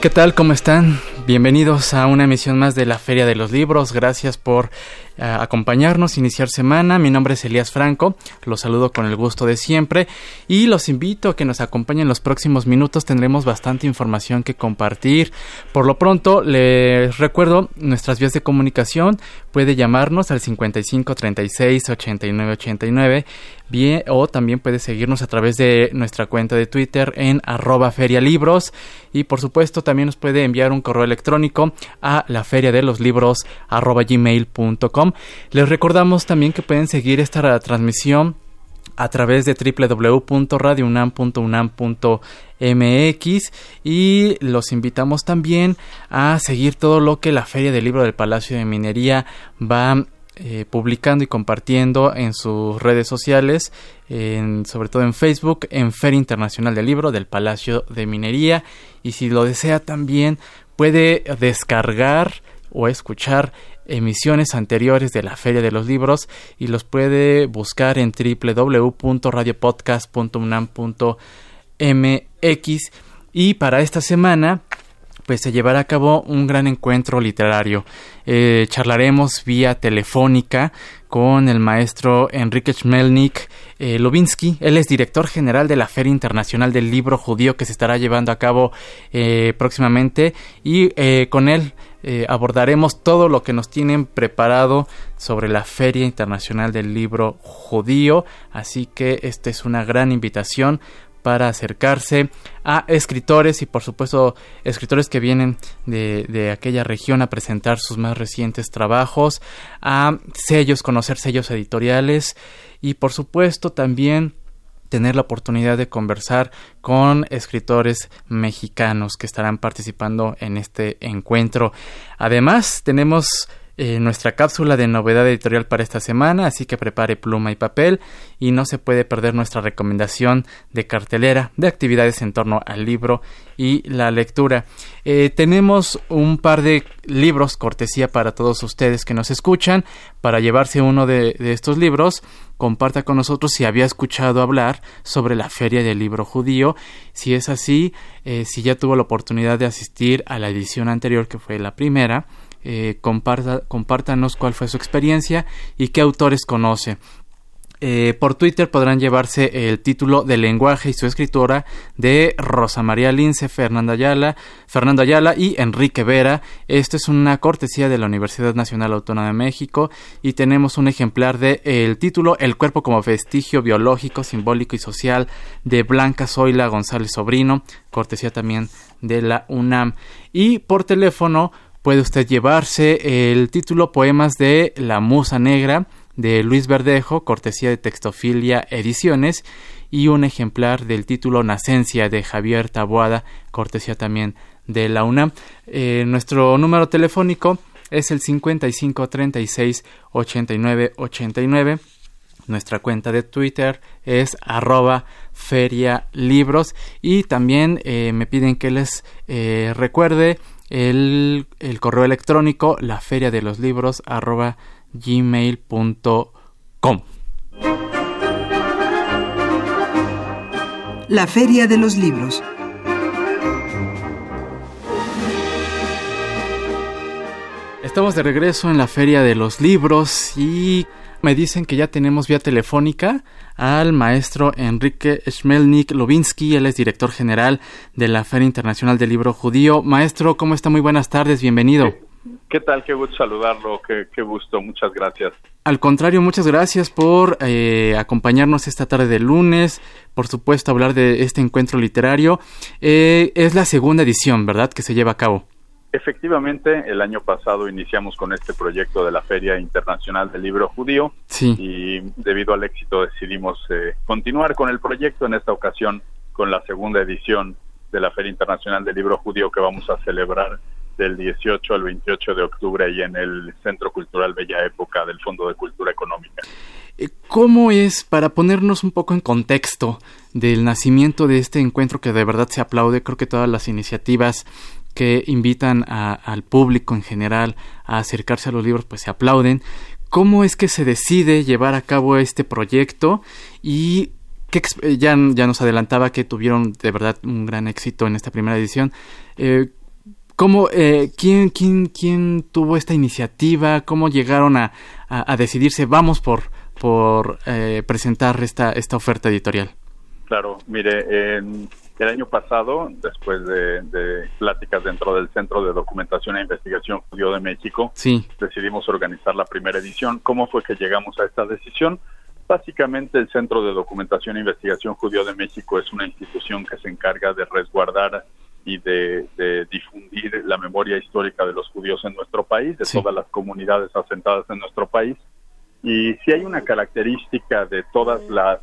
¿Qué tal? ¿Cómo están? Bienvenidos a una emisión más de la Feria de los Libros. Gracias por acompañarnos, iniciar semana. Mi nombre es Elías Franco. Los saludo con el gusto de siempre y los invito a que nos acompañen los próximos minutos. Tendremos bastante información que compartir. Por lo pronto, les recuerdo nuestras vías de comunicación. Puede llamarnos al 55 36 89 89 bien, o también puede seguirnos a través de nuestra cuenta de Twitter en arroba ferialibros y por supuesto también nos puede enviar un correo electrónico a la feria de los libros arroba gmail.com. Les recordamos también que pueden seguir esta transmisión a través de www.radiounam.unam.mx y los invitamos también a seguir todo lo que la Feria del Libro del Palacio de Minería va eh, publicando y compartiendo en sus redes sociales, sobre todo en Facebook, en Feria Internacional del Libro del Palacio de Minería. Y si lo desea también puede descargar o escuchar emisiones anteriores de la Feria de los Libros y los puede buscar en www.radiopodcast.unam.mx y para esta semana pues se llevará a cabo un gran encuentro literario. Eh, charlaremos vía telefónica con el maestro Enrique Chmelnik eh, Lovinsky. Él es director general de la Feria Internacional del Libro Judío que se estará llevando a cabo eh, próximamente y con él abordaremos todo lo que nos tienen preparado sobre la Feria Internacional del Libro Judío. Así que esta es una gran invitación para acercarse a escritores y por supuesto escritores que vienen de, de, aquella región a presentar sus más recientes trabajos, a sellos, conocer sellos editoriales y por supuesto también tener la oportunidad de conversar con escritores mexicanos que estarán participando en este encuentro. Además, tenemos eh, nuestra cápsula de novedad editorial para esta semana, así que prepare pluma y papel y no se puede perder nuestra recomendación de cartelera de actividades en torno al libro y la lectura. Eh, tenemos un par de libros cortesía para todos ustedes que nos escuchan. Para llevarse uno de, estos libros, comparta con nosotros si había escuchado hablar sobre la Feria del Libro Judío. Si es así, eh, si ya tuvo la oportunidad de asistir a la edición anterior, que fue la primera, eh, compártanos cuál fue su experiencia y qué autores conoce. Eh, por Twitter podrán llevarse el título de lenguaje y su escritora de Rosa María Lince, Fernanda Ayala, Fernando Ayala y Enrique Vera. Esto es una cortesía de la Universidad Nacional Autónoma de México y tenemos un ejemplar de el título El cuerpo como vestigio biológico, simbólico y social de Blanca Zoila González Sobrino, cortesía también de la UNAM. Y por teléfono puede usted llevarse el título Poemas de la Musa Negra de Luis Verdejo, cortesía de Textofilia Ediciones, y un ejemplar del título Nacencia de Javier Taboada, cortesía también de la UNAM. Eh, nuestro número telefónico es el 55 36 89 89. Nuestra cuenta de Twitter es arroba ferialibros y también eh, me piden que les eh, recuerde el, correo electrónico la feria de los libros arroba gmail.com. La feria de los libros. Estamos de regreso en la feria de los libros y me dicen que ya tenemos vía telefónica al maestro Enrique Schmelnik Lovinsky, él es director general de la Feria Internacional del Libro Judío. Maestro, ¿cómo está? Muy buenas tardes, bienvenido. ¿Qué tal? Qué gusto saludarlo, qué, gusto, muchas gracias. Al contrario, muchas gracias por eh, acompañarnos esta tarde de lunes, por supuesto hablar de este encuentro literario. Eh, es la segunda edición, ¿verdad?, que se lleva a cabo. Efectivamente, el año pasado iniciamos con este proyecto de la Feria Internacional del Libro Judío y debido al éxito decidimos eh, continuar con el proyecto en esta ocasión con la segunda edición de la Feria Internacional del Libro Judío que vamos a celebrar del 18 al 28 de octubre y en el Centro Cultural Bella Época del Fondo de Cultura Económica. Eh, ¿Cómo es, para ponernos un poco en contexto del nacimiento de este encuentro que de verdad se aplaude, creo que todas las iniciativas que invitan al público en general a acercarse a los libros, pues se aplauden. ¿Cómo es que se decide llevar a cabo este proyecto? Y que ya, ya nos adelantaba que tuvieron de verdad un gran éxito en esta primera edición. Eh, ¿Cómo, eh, quién, quién, quién tuvo esta iniciativa? ¿Cómo llegaron a, a, decidirse, vamos por, por eh, presentar esta, esta oferta editorial? Claro, mire, el año pasado, después de, pláticas dentro del Centro de Documentación e Investigación Judío de México, decidimos organizar la primera edición. ¿Cómo fue que llegamos a esta decisión? Básicamente el Centro de Documentación e Investigación Judío de México es una institución que se encarga de resguardar y de, difundir la memoria histórica de los judíos en nuestro país, de todas las comunidades asentadas en nuestro país. Y si hay una característica de todas las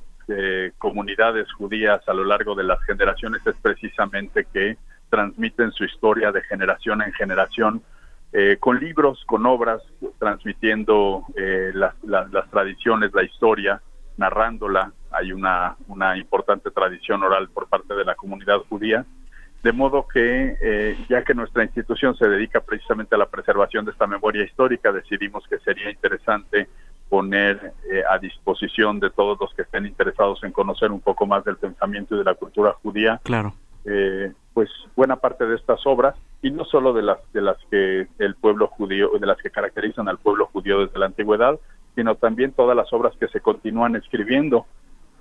comunidades judías a lo largo de las generaciones es precisamente que transmiten su historia de generación en generación eh, con libros, con obras, transmitiendo eh, las, tradiciones, la historia, narrándola. Hay una, una importante tradición oral por parte de la comunidad judía. De modo que, eh, ya que nuestra institución se dedica precisamente a la preservación de esta memoria histórica, decidimos que sería interesante poner eh, a disposición de todos los que estén interesados en conocer un poco más del pensamiento y de la cultura judía. Claro. Eh, pues buena parte de estas obras y no solo de las de las que el pueblo judío de las que caracterizan al pueblo judío desde la antigüedad, sino también todas las obras que se continúan escribiendo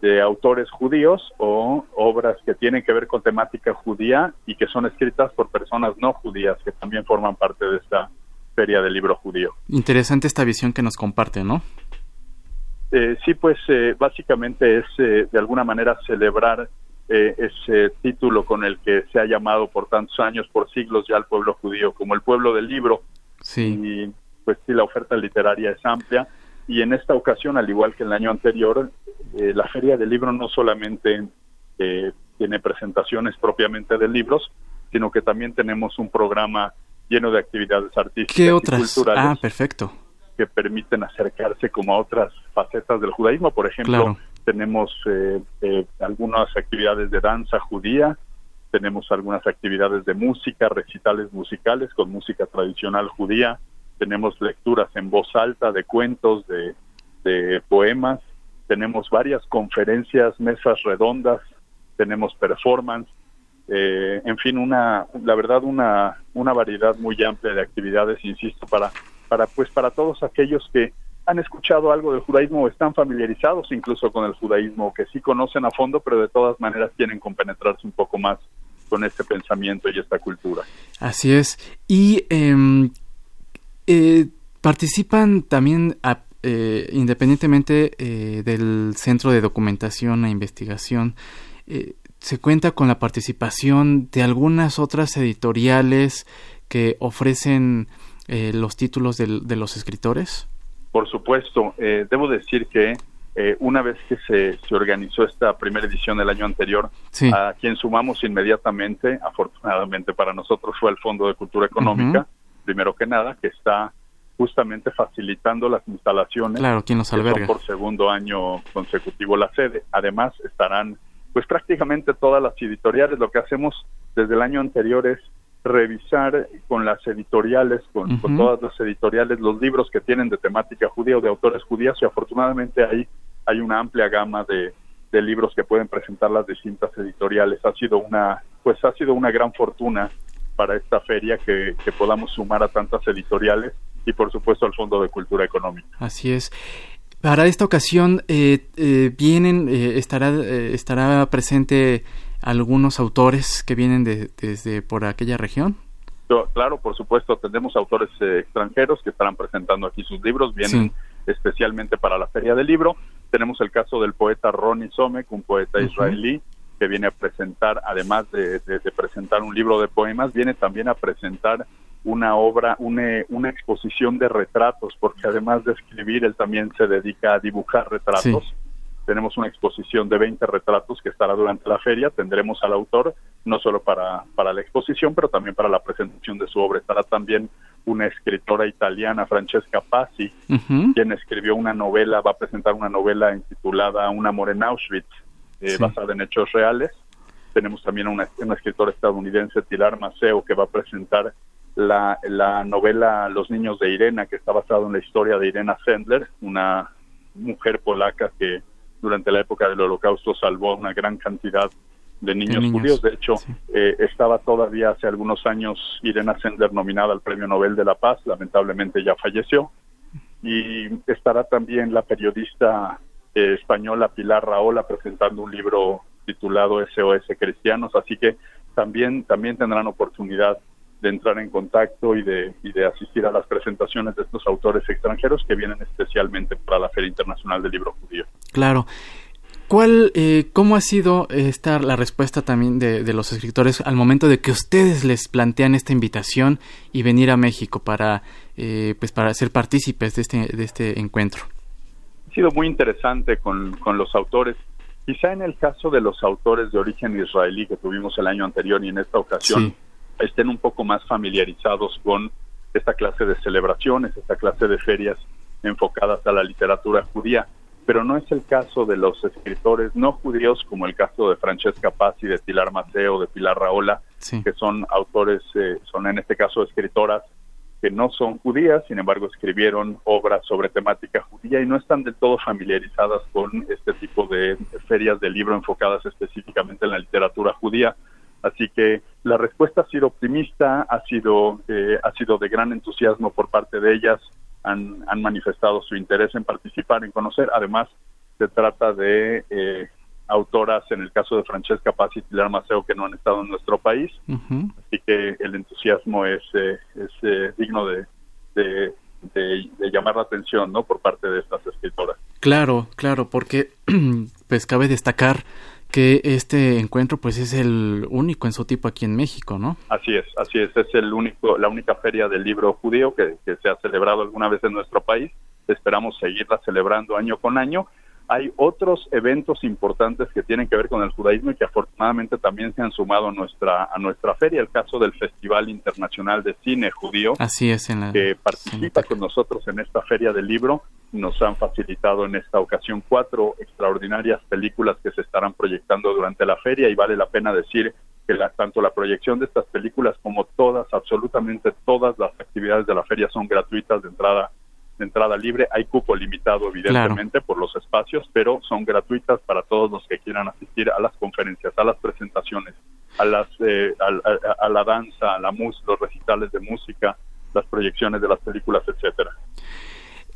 de autores judíos o obras que tienen que ver con temática judía y que son escritas por personas no judías que también forman parte de esta Feria del Libro Judío. Interesante esta visión que nos comparte, ¿no? Eh, sí, pues eh, básicamente es eh, de alguna manera celebrar ese título con el que se ha llamado por tantos años, por siglos ya al pueblo judío, como el pueblo del libro. Sí. Y pues sí, la oferta literaria es amplia. Y en esta ocasión, al igual que el año anterior, la Feria del Libro no solamente tiene presentaciones propiamente de libros, sino que también tenemos un programa lleno de actividades artísticas ¿Qué otras? y culturales. Ah, perfecto. Que permiten acercarse como a otras facetas del judaísmo. Por ejemplo, tenemos eh, eh, algunas actividades de danza judía, tenemos algunas actividades de música, recitales musicales con música tradicional judía, tenemos lecturas en voz alta de cuentos, de, de poemas, tenemos varias conferencias, mesas redondas, tenemos performance, eh, en fin, una, la verdad, una, una variedad muy amplia de actividades, insisto, para, para, pues, para todos aquellos que han escuchado algo del judaísmo o están familiarizados incluso con el judaísmo, que sí conocen a fondo, pero de todas maneras quieren compenetrarse un poco más con este pensamiento y esta cultura. Así es. Y em, eh, participan también, eh, independientemente del Centro de Documentación e Investigación, se cuenta con la participación de algunas otras editoriales que ofrecen eh, los títulos de, los escritores? Por supuesto, eh, debo decir que eh, una vez que se, se, organizó esta primera edición del año anterior, a quien sumamos inmediatamente, afortunadamente para nosotros, fue el Fondo de Cultura Económica, primero que nada, que está justamente facilitando las instalaciones. Claro, quien los alberga. por segundo año consecutivo la sede. Además, estarán pues prácticamente todas las editoriales, lo que hacemos desde el año anterior es revisar con las editoriales, con, todas las editoriales, los libros que tienen de temática judía o de autores judías y afortunadamente ahí hay una amplia gama de, libros que pueden presentar las distintas editoriales. Ha sido una, pues ha sido una gran fortuna para esta feria que, que podamos sumar a tantas editoriales y por supuesto al Fondo de Cultura Económica. Así es. Para esta ocasión eh, eh, vienen, eh, estará, estará presente algunos autores que vienen de, desde por aquella región. Claro, por supuesto, tenemos autores extranjeros que estarán presentando aquí sus libros, vienen especialmente para la Feria del Libro. Tenemos el caso del poeta Ronnie Somek, un poeta israelí, que viene a presentar, además de, presentar un libro de poemas, viene también a presentar una obra, una, una exposición de retratos, porque además de escribir, él también se dedica a dibujar retratos. Tenemos una exposición de 20 retratos que estará durante la feria. Tendremos al autor no solo para, para la exposición, pero también para la presentación de su obra. Estará también una escritora italiana, Francesca Pazzi, quien escribió una novela, va a presentar una novela intitulada Un amor en Auschwitz, eh, basada en hechos reales. Tenemos también una, una escritora estadounidense, Tilar Maceo, que va a presentar la, la novela Los niños de Irena, que está basada en la historia de Irena Sendler, una mujer polaca que durante la época del Holocausto salvó a una gran cantidad de niños, judíos. De hecho, eh, estaba todavía hace algunos años Irena Sender nominada al Premio Nobel de la Paz, lamentablemente ya falleció. Y estará también la periodista eh, española Pilar Raola presentando un libro titulado SOS Cristianos, así que también, también tendrán oportunidad de entrar en contacto y de, y de asistir a las presentaciones de estos autores extranjeros que vienen especialmente para la Feria Internacional del Libro Judío. Claro. ¿Cuál, eh, cómo ha sido esta la respuesta también de, los escritores al momento de que ustedes les plantean esta invitación y venir a México para, eh, pues para ser partícipes de este, de este encuentro? Ha sido muy interesante con, con los autores. Quizá en el caso de los autores de origen israelí que tuvimos el año anterior y en esta ocasión, estén un poco más familiarizados con esta clase de celebraciones, esta clase de ferias enfocadas a la literatura judía, pero no es el caso de los escritores no judíos como el caso de Francesca Pazzi, de Pilar Maceo, de Pilar Raola, que son autores, eh, son en este caso escritoras que no son judías, sin embargo escribieron obras sobre temática judía y no están del todo familiarizadas con este tipo de ferias de libro enfocadas específicamente en la literatura judía. Así que la respuesta ha sido optimista, ha sido, eh, ha sido de gran entusiasmo por parte de ellas, han, han, manifestado su interés en participar, en conocer. Además, se trata de eh, autoras, en el caso de Francesca Paz y Pilar Maceo, que no han estado en nuestro país. Así que el entusiasmo es, eh, es digno de, de, de, llamar la atención ¿no? por parte de estas escritoras. Claro, claro, porque pues cabe destacar que este encuentro pues es el único en su tipo aquí en México, ¿no? Así es, así es, es el único, la única feria del libro judío que, que se ha celebrado alguna vez en nuestro país. Esperamos seguirla celebrando año con año hay otros eventos importantes que tienen que ver con el judaísmo y que afortunadamente también se han sumado a nuestra a nuestra feria el caso del Festival Internacional de Cine Judío así es en la, que participa con nosotros en esta feria del libro. Nos han facilitado en esta ocasión cuatro extraordinarias películas que se estarán proyectando durante la feria y vale la pena decir que la, tanto la proyección de estas películas como todas absolutamente todas las actividades de la feria son gratuitas de entrada de entrada libre. Hay cupo limitado, evidentemente, por los espacios, pero son gratuitas para todos los que quieran asistir a las conferencias, a las presentaciones, a, las, eh, a, la danza, a la música, los recitales de música, las proyecciones de las películas, etcétera.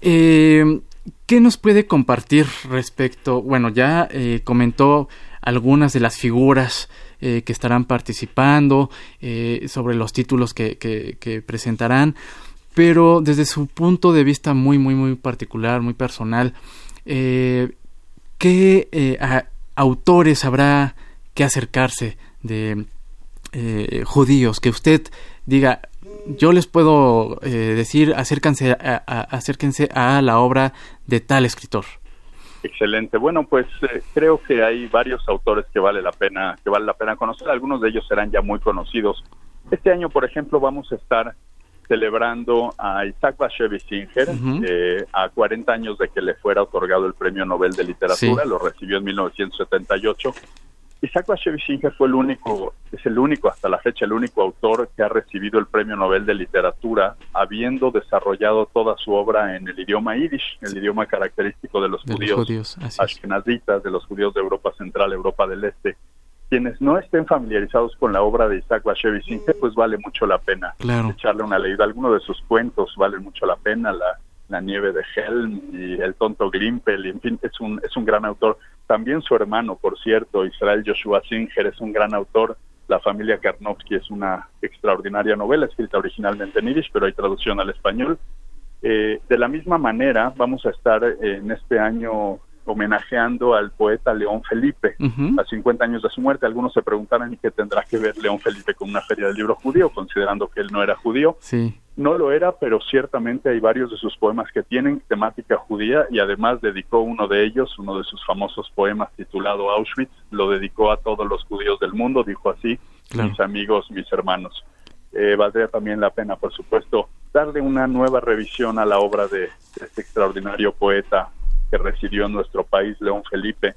Eh, ¿Qué nos puede compartir respecto? Bueno, ya eh, comentó algunas de las figuras que estarán participando, sobre los títulos que, que presentarán pero desde su punto de vista muy, muy, muy particular, muy personal, eh, ¿qué eh, autores habrá que acercarse de eh, judíos que usted diga, yo les puedo decir, acérquense a, acérquense a la obra de tal escritor? Excelente. Bueno, pues creo que hay varios autores que vale la pena que vale la pena conocer. Algunos de ellos serán ya muy conocidos. Este año, por ejemplo, vamos a estar celebrando a Isaac Bashevis Singer eh, a 40 años de que le fuera otorgado el Premio Nobel de Literatura, lo recibió en 1978. Isaac Bashevis Singer fue el único, es el único hasta la fecha, el único autor que ha recibido el Premio Nobel de Literatura, habiendo desarrollado toda su obra en el idioma yiddish, el idioma característico de los judíos, ashkenazitas, de los judíos de Europa Central, Europa del Este quienes no estén familiarizados con la obra de Isaac Bashevis Singer, pues vale mucho la pena echarle una leída. Algunos de sus cuentos valen mucho la pena, la, la nieve de Helm y El tonto Grimpel, en fin, es un, es un gran autor. También su hermano, por cierto, Israel Joshua Singer, es un gran autor. La familia Karnowski es una extraordinaria novela, escrita originalmente en irish, pero hay traducción al español. Eh, de la misma manera, vamos a estar en este año homenajeando al poeta León Felipe a 50 años de su muerte. Algunos se preguntarán qué tendrá que ver León Felipe con una feria del libro judío, considerando que él no era judío. Sí. No lo era, pero ciertamente hay varios de sus poemas que tienen temática judía y además dedicó uno de ellos, uno de sus famosos poemas titulado Auschwitz, lo dedicó a todos los judíos del mundo, dijo así, mis amigos, mis hermanos. Eh, valdría también la pena, por supuesto, darle una nueva revisión a la obra de este extraordinario poeta que residió en nuestro país, León Felipe.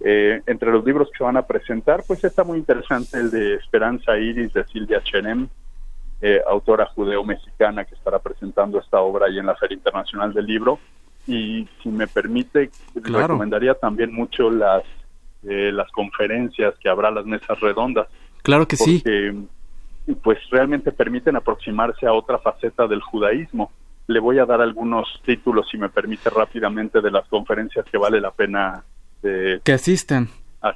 Eh, entre los libros que van a presentar, pues está muy interesante el de Esperanza Iris de Silvia Chenem, eh, autora judeo-mexicana que estará presentando esta obra ahí en la Feria Internacional del Libro. Y si me permite, recomendaría también mucho las, eh, las conferencias que habrá, las mesas redondas. Claro que sí. Pues realmente permiten aproximarse a otra faceta del judaísmo le voy a dar algunos títulos, si me permite rápidamente, de las conferencias que vale la pena que asistan.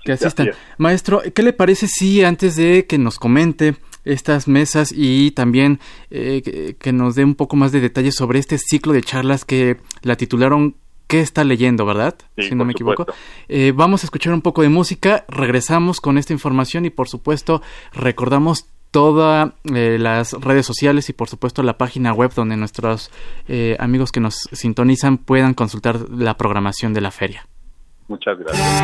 que asistan. Maestro, ¿qué le parece si antes de que nos comente estas mesas y también eh, que, nos dé un poco más de detalles sobre este ciclo de charlas que la titularon ¿Qué está leyendo, verdad? si no me equivoco. Eh, vamos a escuchar un poco de música, regresamos con esta información y por supuesto recordamos todas eh, las redes sociales y por supuesto la página web donde nuestros eh, amigos que nos sintonizan puedan consultar la programación de la feria. Muchas gracias.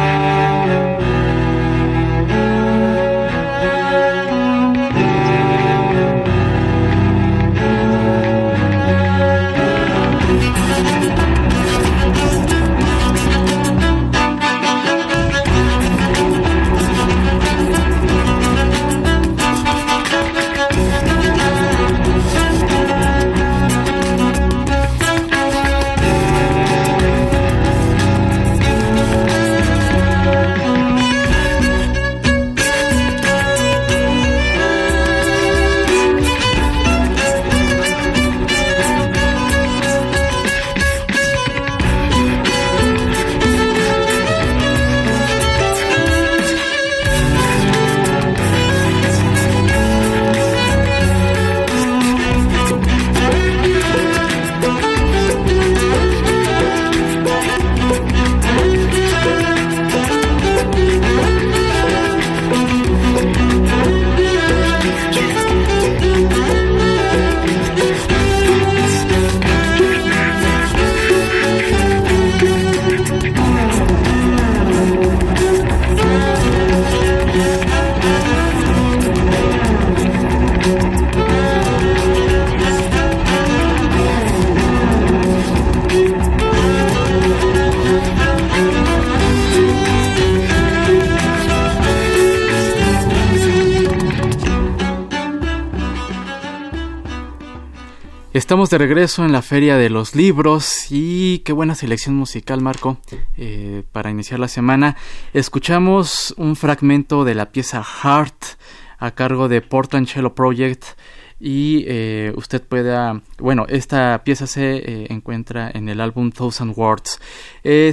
Estamos de regreso en la Feria de los Libros y qué buena selección musical, Marco, eh, para iniciar la semana. Escuchamos un fragmento de la pieza Heart a cargo de Portland Cello Project y eh, usted pueda, bueno, esta pieza se eh, encuentra en el álbum Thousand Words.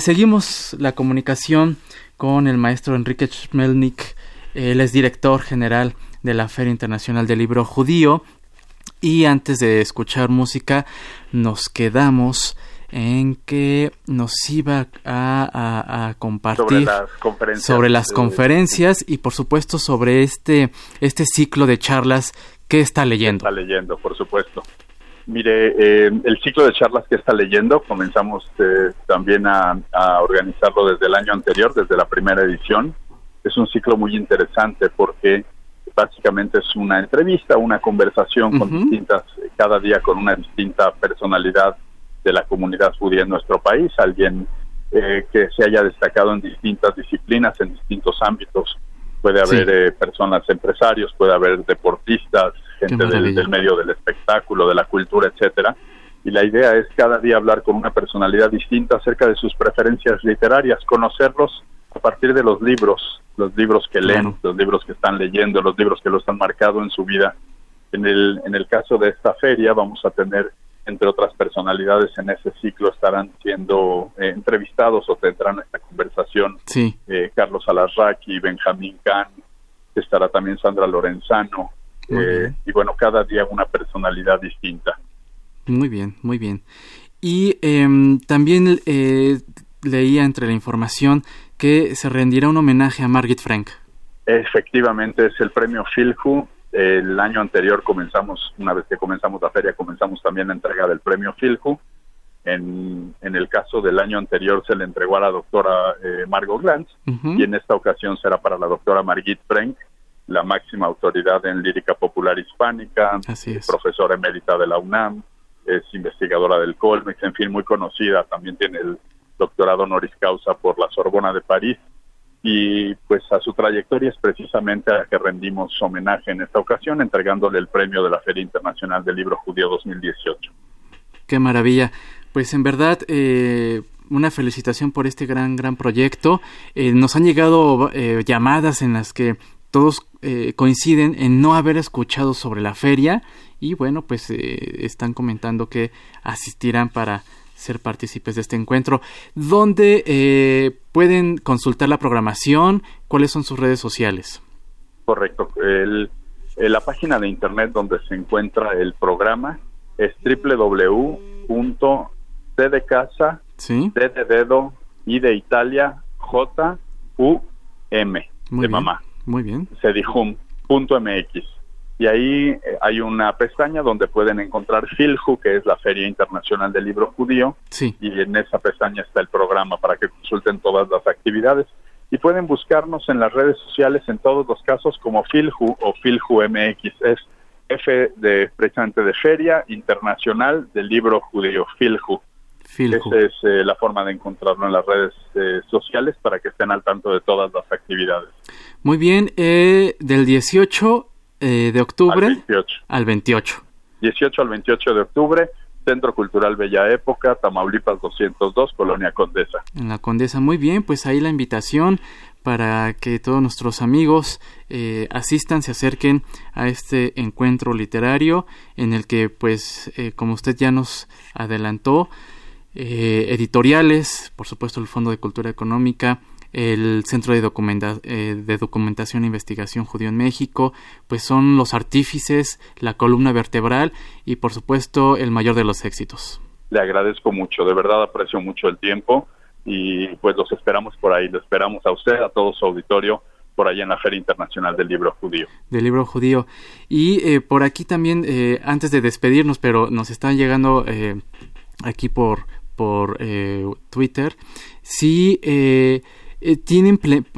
seguimos la comunicación con el maestro Enrique Schmelnik, él es director general de la Feria Internacional del Libro Judío y antes de escuchar música, nos quedamos en que nos iba a, compartir sobre las conferencias, y por supuesto sobre este, este ciclo de charlas que está leyendo. Está leyendo, por supuesto. Mire, eh, el ciclo de charlas que está leyendo comenzamos eh, también a, organizarlo desde el año anterior, desde la primera edición. Es un ciclo muy interesante porque básicamente es una entrevista, una conversación con distintas, cada día con una distinta personalidad de la comunidad judía en nuestro país, alguien eh, que se haya destacado en distintas disciplinas, en distintos ámbitos. Puede haber eh, personas empresarios, puede haber deportistas, gente del, del, medio del espectáculo, de la cultura, etcétera. Y la idea es cada día hablar con una personalidad distinta acerca de sus preferencias literarias, conocerlos a partir de los libros, los libros que leen, los libros que están leyendo, los libros que los han marcado en su vida. En el, en el caso de esta feria vamos a tener, entre otras personalidades en ese ciclo, estarán siendo eh, entrevistados o tendrán esta conversación sí. eh, Carlos Alarraqui, Benjamín Kahn, estará también Sandra Lorenzano, eh, y bueno, cada día una personalidad distinta. Muy bien, muy bien. Y em, también eh, leía entre la información que se rendirá un homenaje a Margit Frank. Efectivamente, es el premio Filhu. El año anterior comenzamos, una vez que comenzamos la feria, comenzamos también la entrega del premio Filhu. En, en el caso del año anterior se le entregó a la doctora eh, Margot Glantz y en esta ocasión será para la doctora Margit Frank, la máxima autoridad en lírica popular hispánica, profesora emérita de la UNAM, es investigadora del Colmex, en fin, muy conocida, también tiene el doctorado honoris causa por la Sorbona de París y pues a su trayectoria es precisamente a la que rendimos homenaje en esta ocasión entregándole el premio de la Feria Internacional del Libro Judío 2018. Qué maravilla. Pues en verdad, eh, una felicitación por este gran, gran proyecto. Eh, nos han llegado eh, llamadas en las que todos coinciden en no haber escuchado sobre la feria y bueno, pues están comentando que asistirán para ser partícipes de este encuentro. ¿Dónde pueden consultar la programación? ¿Cuáles son sus redes sociales? Correcto. El, la página de internet donde se encuentra el programa es www D de casa, ¿Sí? D de dedo, I de Italia, J, U, M, de mamá. Muy bien. Se dijo punto MX. Y ahí eh, hay una pestaña donde pueden encontrar FILJU, que es la Feria Internacional del Libro Judío. Sí. Y en esa pestaña está el programa para que consulten todas las actividades. Y pueden buscarnos en las redes sociales en todos los casos como FILJU o FILJU MX. Es F de precisamente de Feria Internacional del Libro Judío, FILJU. Esa es eh, la forma de encontrarlo en las redes eh, sociales para que estén al tanto de todas las actividades. Muy bien, eh, del 18 de octubre al 28. al 28. 18 al 28 de octubre, Centro Cultural Bella Época, Tamaulipas 202, Colonia Condesa. En la Condesa, muy bien, pues ahí la invitación para que todos nuestros amigos eh, asistan, se acerquen a este encuentro literario en el que, pues, eh, como usted ya nos adelantó, eh, editoriales, por supuesto el Fondo de Cultura Económica, el Centro de, de Documentación e Investigación Judío en México, pues son los artífices, la columna vertebral y, por supuesto, el mayor de los éxitos. Le agradezco mucho, de verdad aprecio mucho el tiempo y pues los esperamos por ahí, lo esperamos a usted, a todo su auditorio por ahí en la Feria Internacional del Libro Judío. Del Libro Judío. Y eh, por aquí también, eh, antes de despedirnos, pero nos están llegando eh, aquí por, por Twitter, si tienen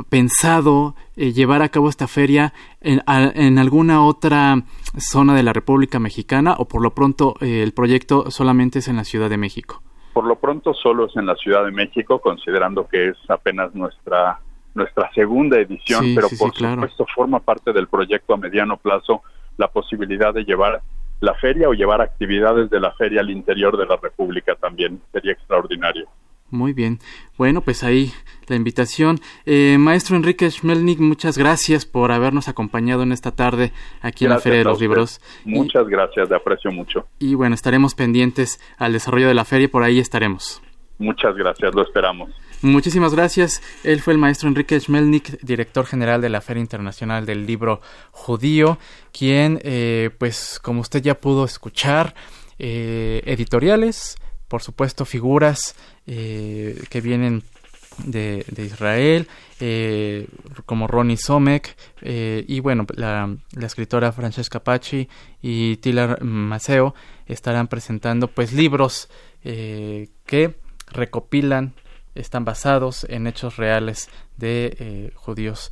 pensado llevar a cabo esta feria en, en, alguna otra zona de la República Mexicana o por lo pronto el proyecto solamente es en la Ciudad de México. Por lo pronto solo es en la Ciudad de México, considerando que es apenas nuestra nuestra segunda edición, pero por supuesto forma parte del proyecto a mediano plazo la posibilidad de llevar la feria o llevar actividades de la feria al interior de la República también. Sería extraordinario. Muy bien. Bueno, pues ahí la invitación. Eh, maestro Enrique Schmelnik, muchas gracias por habernos acompañado en esta tarde aquí en la Feria de los Libros. Muchas gracias, le aprecio mucho. Y bueno, estaremos pendientes al desarrollo de la feria, por ahí estaremos. Muchas gracias, lo esperamos. Muchísimas gracias. Él fue el maestro Enrique Schmelnik, director general de la Feria Internacional del Libro Judío, quien, eh, pues como usted ya pudo escuchar, eh, editoriales, por supuesto, figuras eh, que vienen de, Israel, eh, como Ronnie Somek, eh, y bueno, la, escritora Francesca Pachi y Tilar Maceo estarán presentando pues libros que recopilan, están basados en hechos reales de judíos.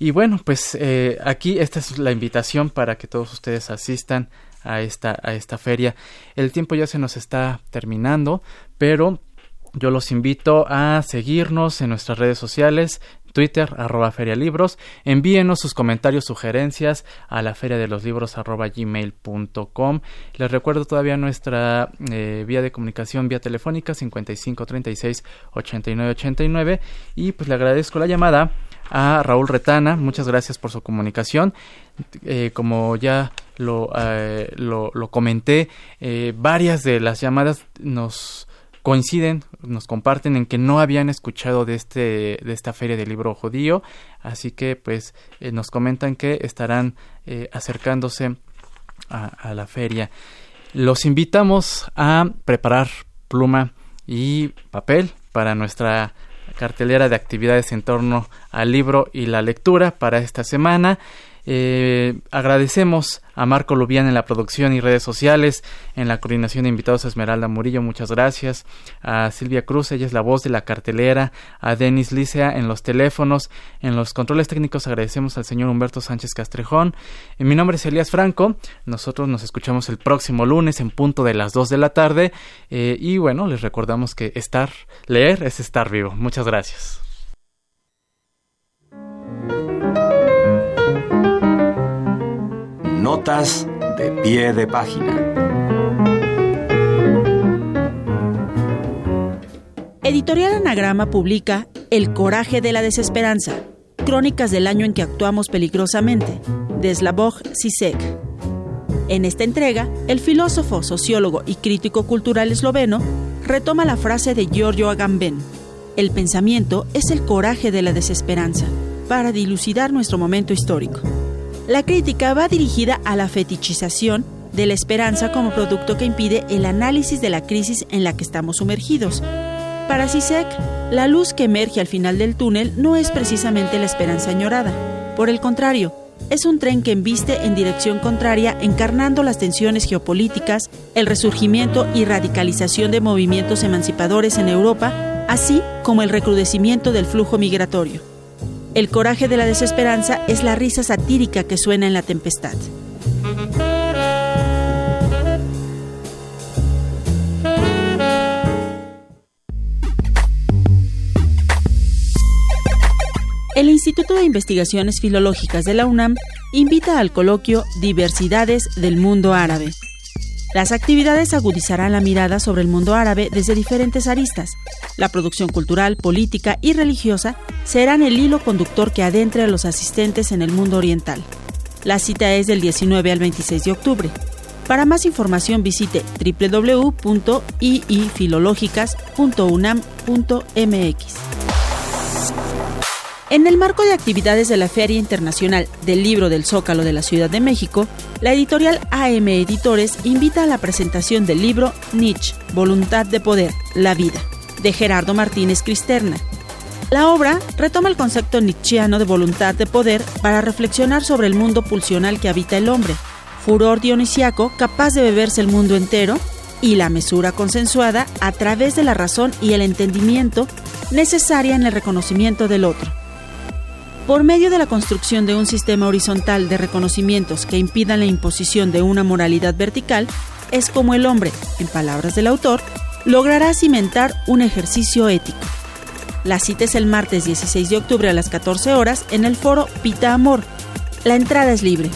Y bueno, pues aquí esta es la invitación para que todos ustedes asistan a esta, a esta feria. El tiempo ya se nos está terminando, pero yo los invito a seguirnos en nuestras redes sociales, Twitter, arroba ferialibros. Envíenos sus comentarios, sugerencias a la feria de los libros arroba gmail.com. Les recuerdo todavía nuestra eh, vía de comunicación vía telefónica 55 36 89 89 y pues le agradezco la llamada a Raúl Retana. Muchas gracias por su comunicación. Eh, como ya lo, eh, lo, comenté, eh, varias de las llamadas nos coinciden, nos comparten en que no habían escuchado de este de esta feria del libro judío, así que pues nos comentan que estarán acercándose a la feria. Los invitamos a preparar pluma y papel para nuestra cartelera de actividades en torno al libro y la lectura para esta semana. Eh, agradecemos a Marco Lubián en la producción y redes sociales, en la coordinación de invitados a Esmeralda Murillo, muchas gracias, a Silvia Cruz, ella es la voz de la cartelera, a Denis Licea en los teléfonos, en los controles técnicos agradecemos al señor Humberto Sánchez Castrejón. Eh, mi nombre es Elías Franco, nosotros nos escuchamos el próximo lunes en punto de las 2 de la tarde eh, y bueno, les recordamos que estar, leer es estar vivo. Muchas gracias. Notas de pie de página. Editorial Anagrama publica El coraje de la desesperanza, crónicas del año en que actuamos peligrosamente, de Slavoj Zizek. En esta entrega, el filósofo, sociólogo y crítico cultural esloveno retoma la frase de Giorgio Agamben: El pensamiento es el coraje de la desesperanza, para dilucidar nuestro momento histórico. La crítica va dirigida a la fetichización de la esperanza como producto que impide el análisis de la crisis en la que estamos sumergidos. Para Sisek, la luz que emerge al final del túnel no es precisamente la esperanza añorada. Por el contrario, es un tren que embiste en dirección contraria encarnando las tensiones geopolíticas, el resurgimiento y radicalización de movimientos emancipadores en Europa, así como el recrudecimiento del flujo migratorio. El coraje de la desesperanza es la risa satírica que suena en la tempestad. El Instituto de Investigaciones Filológicas de la UNAM invita al coloquio Diversidades del Mundo Árabe, las actividades agudizarán la mirada sobre el mundo árabe desde diferentes aristas. La producción cultural, política y religiosa serán el hilo conductor que adentre a los asistentes en el mundo oriental. La cita es del 19 al 26 de octubre. Para más información visite www.iifilológicas.unam.mx. En el marco de actividades de la Feria Internacional del Libro del Zócalo de la Ciudad de México, la editorial AM Editores invita a la presentación del libro Nietzsche, Voluntad de Poder, la Vida, de Gerardo Martínez Cristerna. La obra retoma el concepto nietzscheano de voluntad de poder para reflexionar sobre el mundo pulsional que habita el hombre, furor dionisiaco capaz de beberse el mundo entero y la mesura consensuada a través de la razón y el entendimiento necesaria en el reconocimiento del otro por medio de la construcción de un sistema horizontal de reconocimientos que impidan la imposición de una moralidad vertical, es como el hombre, en palabras del autor, logrará cimentar un ejercicio ético. La cita es el martes 16 de octubre a las 14 horas en el foro Pita Amor. La entrada es libre.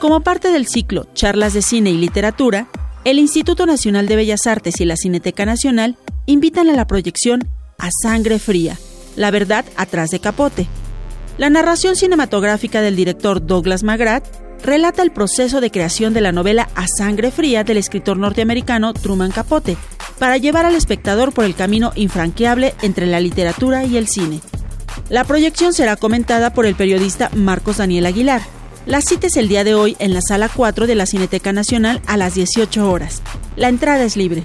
Como parte del ciclo Charlas de Cine y Literatura, el Instituto Nacional de Bellas Artes y la Cineteca Nacional invitan a la proyección A Sangre Fría, la verdad atrás de capote. La narración cinematográfica del director Douglas McGrath relata el proceso de creación de la novela A Sangre Fría del escritor norteamericano Truman Capote, para llevar al espectador por el camino infranqueable entre la literatura y el cine. La proyección será comentada por el periodista Marcos Daniel Aguilar. La cita es el día de hoy en la sala 4 de la Cineteca Nacional a las 18 horas. La entrada es libre.